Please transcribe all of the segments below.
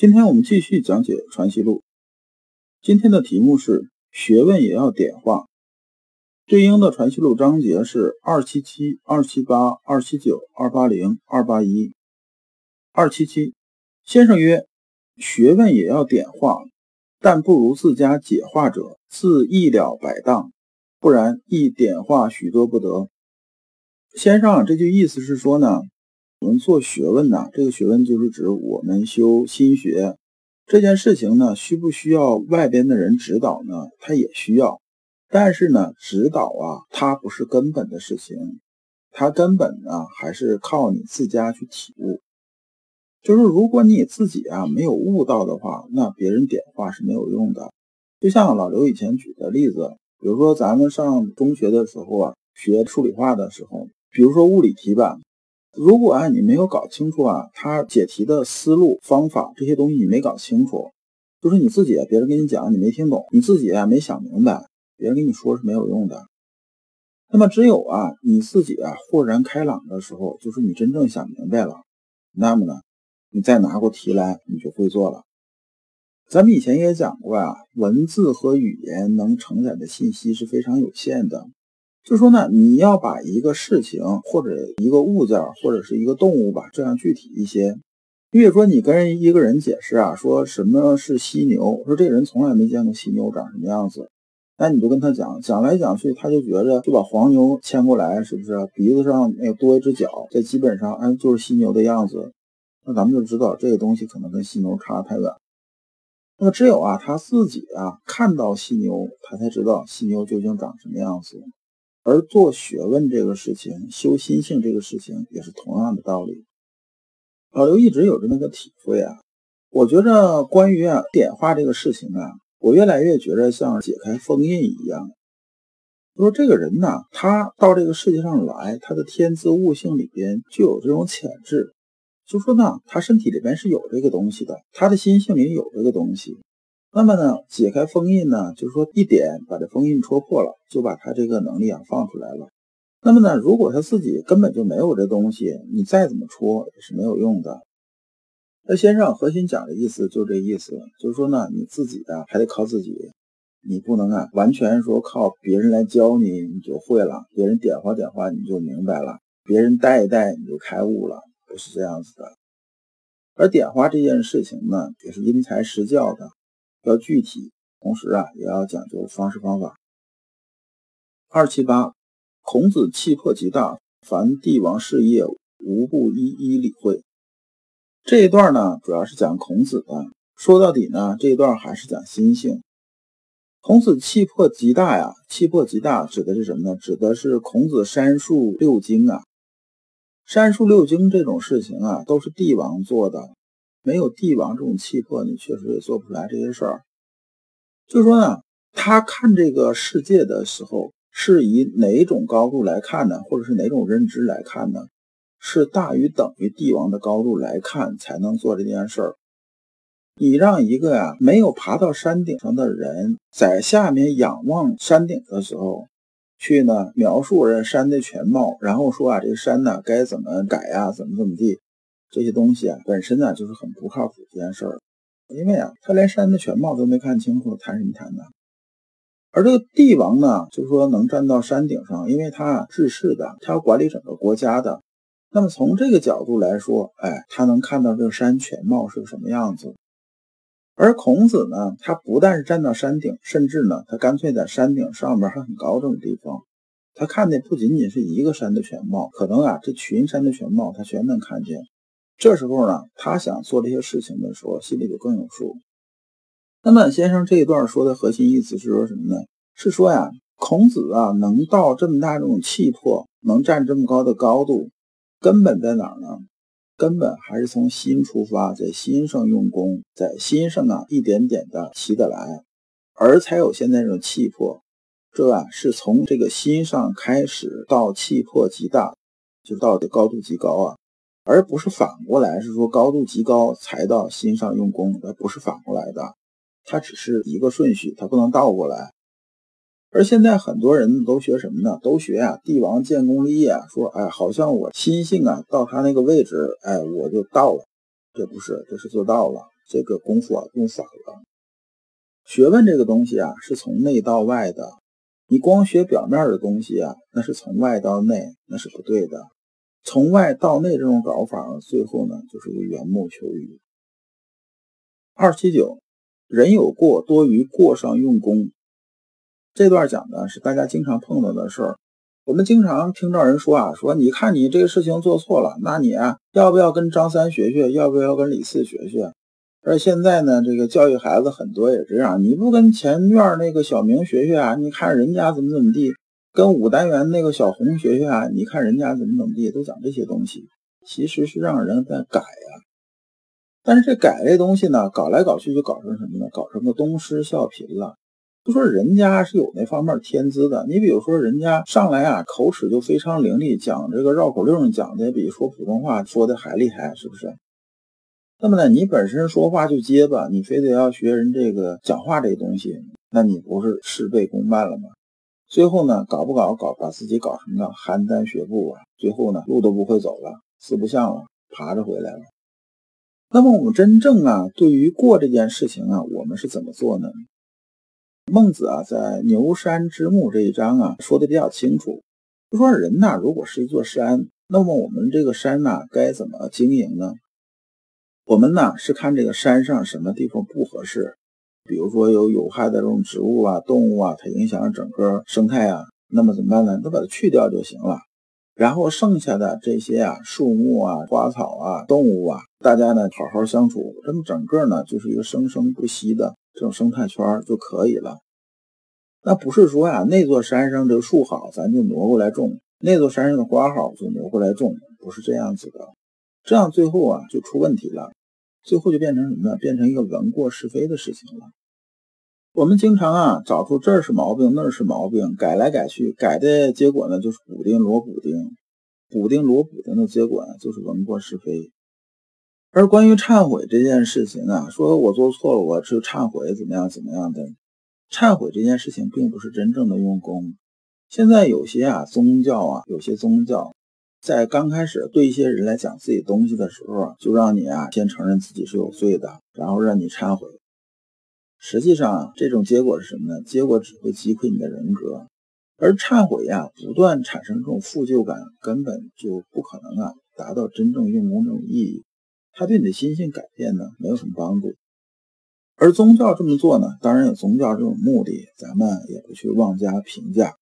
今天我们继续讲解《传习录》。今天的题目是“学问也要点化”，对应的《传习录》章节是二七七、二七八、二七九、二八零、二八一。二七七，先生曰：“学问也要点化，但不如自家解化者，自一了百当；不然，亦点化许多不得。”先生这句意思是说呢，我们做学问呐，这个学问就是指我们修心学这件事情呢，需不需要外边的人指导呢？他也需要，但是呢，指导啊，它不是根本的事情，它根本呢还是靠你自家去体悟。就是如果你自己啊没有悟到的话，那别人点化是没有用的。就像老刘以前举的例子，比如说咱们上中学的时候啊，学数理化的时候，比如说物理题吧，如果啊你没有搞清楚啊，他解题的思路、方法这些东西你没搞清楚，就是你自己啊，别人跟你讲你没听懂，你自己啊没想明白，别人跟你说是没有用的。那么只有啊你自己啊豁然开朗的时候，就是你真正想明白了，那么呢？你再拿过题来，你就会做了。咱们以前也讲过啊，文字和语言能承载的信息是非常有限的。就说呢，你要把一个事情或者一个物件或者是一个动物吧，这样具体一些。比如说，你跟一个人解释啊，说什么是犀牛，说这个人从来没见过犀牛长什么样子，那你就跟他讲，讲来讲去，他就觉着就把黄牛牵过来，是不是鼻子上那多一只脚，这基本上哎就是犀牛的样子。那咱们就知道这个东西可能跟犀牛差太远。那么只有啊他自己啊看到犀牛，他才知道犀牛究竟长什么样子。而做学问这个事情，修心性这个事情也是同样的道理。老刘一直有着那个体会啊，我觉着关于啊点化这个事情啊，我越来越觉着像解开封印一样。说这个人呢，他到这个世界上来，他的天资悟性里边就有这种潜质。就说呢，他身体里边是有这个东西的，他的心性里有这个东西。那么呢，解开封印呢，就是说一点把这封印戳破了，就把他这个能力啊放出来了。那么呢，如果他自己根本就没有这东西，你再怎么戳也是没有用的。那先生核心讲的意思就这意思，就是说呢，你自己啊还得靠自己，你不能啊完全说靠别人来教你你就会了，别人点化点化你就明白了，别人带一带你就开悟了。不是这样子的，而点化这件事情呢，也是因材施教的，要具体，同时啊，也要讲究方式方法。二七八，孔子气魄极大，凡帝王事业，无不一一理会。这一段呢，主要是讲孔子的。说到底呢，这一段还是讲心性。孔子气魄极大呀，气魄极大指的是什么呢？指的是孔子删述六经啊。删述六经这种事情啊，都是帝王做的。没有帝王这种气魄，你确实也做不出来这些事儿。就说呢，他看这个世界的时候，是以哪种高度来看呢？或者是哪种认知来看呢？是大于等于帝王的高度来看，才能做这件事儿。你让一个呀没有爬到山顶上的人，在下面仰望山顶的时候。去呢描述这山的全貌，然后说啊，这个山呢该怎么改呀，怎么怎么地，这些东西啊本身呢就是很不靠谱这件事儿，因为啊他连山的全貌都没看清楚，谈什么谈呢？而这个帝王呢，就是说能站到山顶上，因为他治世的，他要管理整个国家的，那么从这个角度来说，哎，他能看到这个山全貌是个什么样子。而孔子呢，他不但是站到山顶，甚至呢，他干脆在山顶上面还很高这种地方，他看的不仅仅是一个山的全貌，可能啊，这群山的全貌他全能看见。这时候呢，他想做这些事情的时候，心里就更有数。那么，先生这一段说的核心意思是说什么呢？是说呀，孔子啊，能到这么大这种气魄，能站这么高的高度，根本在哪儿呢？根本还是从心出发，在心上用功，在心上啊一点点的习得来，而才有现在这种气魄。这啊是从这个心上开始到气魄极大，就到的高度极高啊，而不是反过来，是说高度极高才到心上用功，而不是反过来的，它只是一个顺序，它不能倒过来。而现在很多人都学什么呢？都学啊，帝王建功立业啊，说哎，好像我心性啊到他那个位置，哎，我就到了。这不是，这是做到了。这个功夫啊用反了。学问这个东西啊是从内到外的，你光学表面的东西啊，那是从外到内，那是不对的。从外到内这种搞法，最后呢就是个缘木求鱼。二七九，人有过多于过上用功。这段讲的是大家经常碰到的事儿，我们经常听到人说啊，说你看你这个事情做错了，那你啊要不要跟张三学学，要不要跟李四学学？而现在呢，这个教育孩子很多也这样，你不跟前院那个小明学学啊？你看人家怎么怎么地，跟五单元那个小红学学啊？你看人家怎么怎么地，都讲这些东西，其实是让人在改呀。但是这改这东西呢，搞来搞去就搞成什么呢？搞成个东施效颦了。就说人家是有那方面天资的，你比如说人家上来啊，口齿就非常伶俐，讲这个绕口令讲的比说普通话说的还厉害，是不是？那么呢，你本身说话就结巴，你非得要学人这个讲话这东西，那你不是事倍功半了吗？最后呢，搞不搞搞，把自己搞成了邯郸学步啊，最后呢，路都不会走了，四不像了，爬着回来了。那么我们真正啊，对于过这件事情啊，我们是怎么做呢？孟子啊，在牛山之木这一章啊，说的比较清楚。就说人呐，如果是一座山，那么我们这个山呐，该怎么经营呢？我们呢是看这个山上什么地方不合适，比如说有有害的这种植物啊、动物啊，它影响了整个生态啊，那么怎么办呢？都把它去掉就行了。然后剩下的这些啊，树木啊、花草啊、动物啊，大家呢好好相处，这么整个呢就是一个生生不息的。这种生态圈就可以了。那不是说啊，那座山上这个树好，咱就挪过来种；那座山上的花好，就挪过来种，不是这样子的。这样最后啊就出问题了，最后就变成什么呢？变成一个闻过是非的事情了。我们经常啊找出这儿是毛病，那儿是毛病，改来改去，改的结果呢就是补丁罗补丁，补丁罗补丁的结果呢就是闻过是非。而关于忏悔这件事情啊，说我做错了，我去忏悔，怎么样怎么样的？忏悔这件事情并不是真正的用功。现在有些啊宗教啊，有些宗教在刚开始对一些人来讲自己东西的时候，就让你啊先承认自己是有罪的，然后让你忏悔。实际上这种结果是什么呢？结果只会击溃你的人格。而忏悔呀，不断产生这种负疚感，根本就不可能啊达到真正用功这种意义。它对你的心性改变呢，没有什么帮助。而宗教这么做呢，当然有宗教这种目的，咱们也不去妄加评价。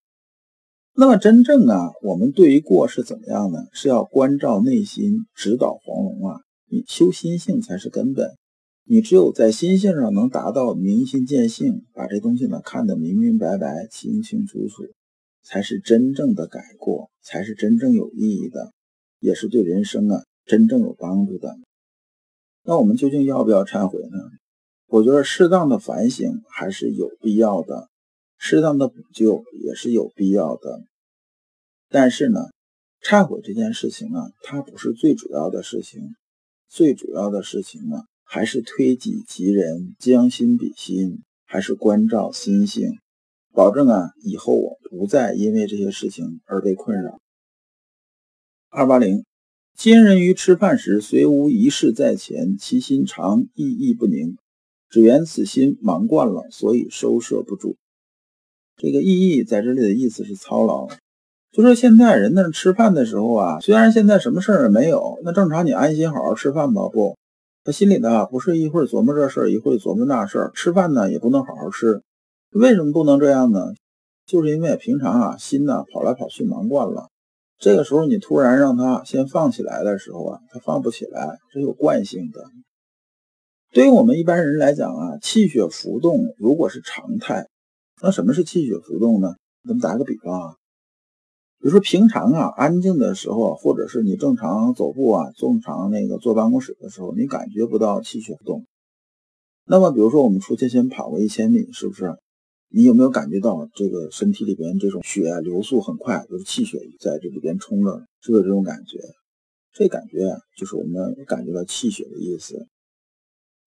那么真正啊，我们对于过是怎么样呢？是要关照内心，指导黄龙啊。你修心性才是根本。你只有在心性上能达到明心见性，把这东西呢看得明明白白、清清楚楚，才是真正的改过，才是真正有意义的，也是对人生啊真正有帮助的。那我们究竟要不要忏悔呢？我觉得适当的反省还是有必要的，适当的补救也是有必要的。但是呢，忏悔这件事情啊，它不是最主要的事情，最主要的事情呢，还是推己及人，将心比心，还是关照心性，保证啊，以后我不再因为这些事情而被困扰。二八零。今人于吃饭时，虽无一事在前，其心常意意不宁，只缘此心忙惯了，所以收摄不住。这个意义在这里的意思是操劳，就说现在人那吃饭的时候啊，虽然现在什么事儿也没有，那正常你安心好好吃饭吧？不，他心里呢不是一会儿琢磨这事儿，一会儿琢磨那事儿，吃饭呢也不能好好吃。为什么不能这样呢？就是因为平常啊心呢跑来跑去忙惯了。这个时候，你突然让他先放起来的时候啊，他放不起来，这有惯性的。对于我们一般人来讲啊，气血浮动如果是常态，那什么是气血浮动呢？咱们打个比方啊，比如说平常啊，安静的时候，或者是你正常走步啊，正常那个坐办公室的时候，你感觉不到气血不动。那么，比如说我们出去先跑个一千米，是不是？你有没有感觉到这个身体里边这种血流速很快，就是气血在这里边冲着，是不是这种感觉？这感觉，就是我们感觉到气血的意思。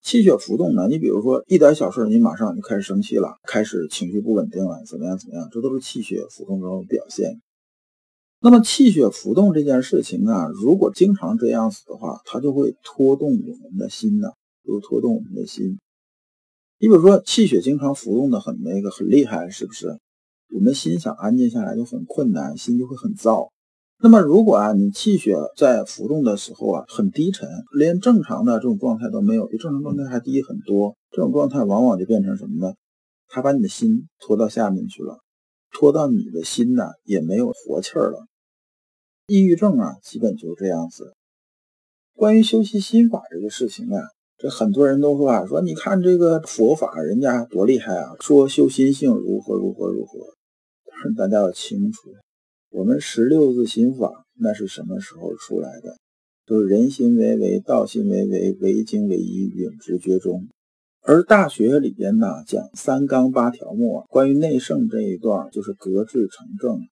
气血浮动呢，你比如说一点小事，你马上就开始生气了，开始情绪不稳定了，怎么样怎么样？这都是气血浮动中的表现。那么气血浮动这件事情啊，如果经常这样子的话，它就会拖动我们的心呐，就拖动我们的心。你比如说气血经常浮动的很那个很厉害，是不是？我们心想安静下来就很困难，心就会很躁。那么如果啊你气血在浮动的时候啊很低沉，连正常的这种状态都没有，比正常状态还低很多，这种状态往往就变成什么呢？它把你的心拖到下面去了，拖到你的心呢也没有活气儿了。抑郁症啊，基本就是这样子。关于修习心法这个事情啊，这很多人都说啊，说你看这个佛法，人家多厉害啊，说修心性如何如何如何。但是大家要清楚，我们十六字心法那是什么时候出来的？就是人心为为，道心为为，唯精为一，永直觉中。而大学里边呢，讲三纲八条目，关于内圣这一段，就是格致成正。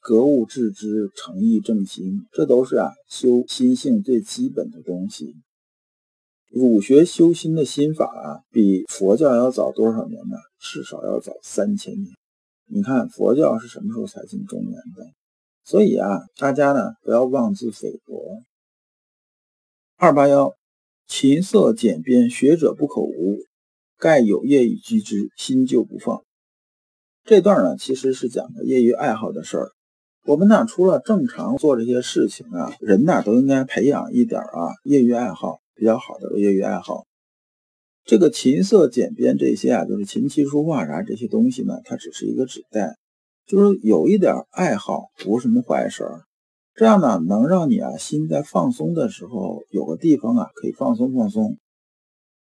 格物致知，诚意正心，这都是啊修心性最基本的东西。儒学修心的心法啊，比佛教要早多少年呢？至少要早三千年。你看佛教是什么时候才进中原的？所以啊，大家呢不要妄自菲薄。二八幺，琴瑟简编，学者不可无，盖有业以居之，心就不放。这段呢，其实是讲的业余爱好的事儿。我们呢，除了正常做这些事情啊，人呢都应该培养一点啊业余爱好，比较好的业余爱好。这个琴瑟简编这些啊，就是琴棋书画啥这些东西呢，它只是一个指代，就是有一点爱好不是什么坏事儿。这样呢，能让你啊心在放松的时候有个地方啊可以放松放松。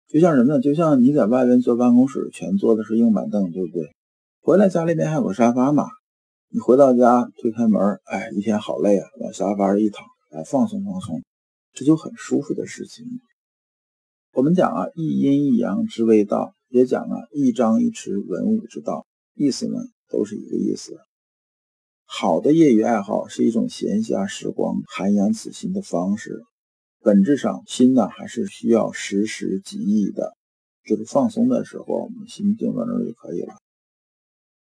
就像什么呢？就像你在外边坐办公室，全坐的是硬板凳，对不对？回来家里面还有个沙发嘛。你回到家推开门，哎，一天好累啊，往沙发上一躺，哎放松放松，这就很舒服的事情。我们讲啊，一阴一阳之谓道，也讲啊，一张一弛文武之道，意思呢都是一个意思。好的业余爱好是一种闲暇时光涵养此心的方式，本质上心呢还是需要时时给意的，就是放松的时候，我们心静在那儿就可以了。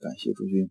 感谢诸君。